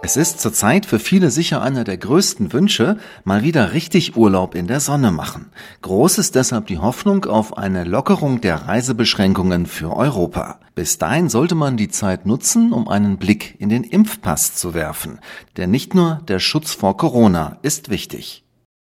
Es ist zurzeit für viele sicher einer der größten Wünsche, mal wieder richtig Urlaub in der Sonne machen. Groß ist deshalb die Hoffnung auf eine Lockerung der Reisebeschränkungen für Europa. Bis dahin sollte man die Zeit nutzen, um einen Blick in den Impfpass zu werfen. Denn nicht nur der Schutz vor Corona ist wichtig.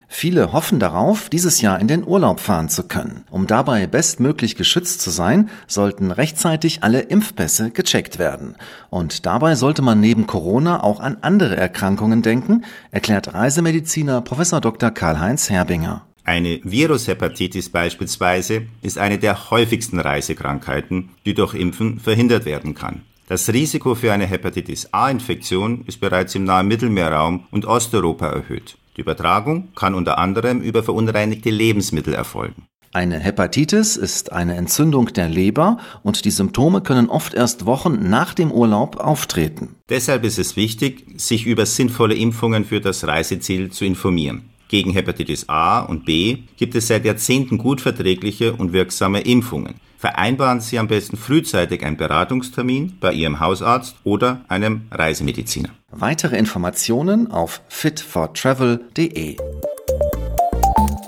Viele hoffen darauf, dieses Jahr in den Urlaub fahren zu können. Um dabei bestmöglich geschützt zu sein, sollten rechtzeitig alle Impfpässe gecheckt werden. Und dabei sollte man neben Corona auch an andere Erkrankungen denken, erklärt Reisemediziner Prof. Dr. Karl-Heinz Herbinger. Eine Virushepatitis beispielsweise ist eine der häufigsten Reisekrankheiten, die durch Impfen verhindert werden kann. Das Risiko für eine Hepatitis A-Infektion ist bereits im nahen Mittelmeerraum und Osteuropa erhöht. Die Übertragung kann unter anderem über verunreinigte Lebensmittel erfolgen. Eine Hepatitis ist eine Entzündung der Leber und die Symptome können oft erst Wochen nach dem Urlaub auftreten. Deshalb ist es wichtig, sich über sinnvolle Impfungen für das Reiseziel zu informieren. Gegen Hepatitis A und B gibt es seit Jahrzehnten gut verträgliche und wirksame Impfungen. Vereinbaren Sie am besten frühzeitig einen Beratungstermin bei Ihrem Hausarzt oder einem Reisemediziner. Weitere Informationen auf fitfortravel.de.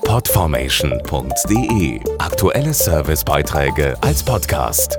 Podformation.de Aktuelle Servicebeiträge als Podcast.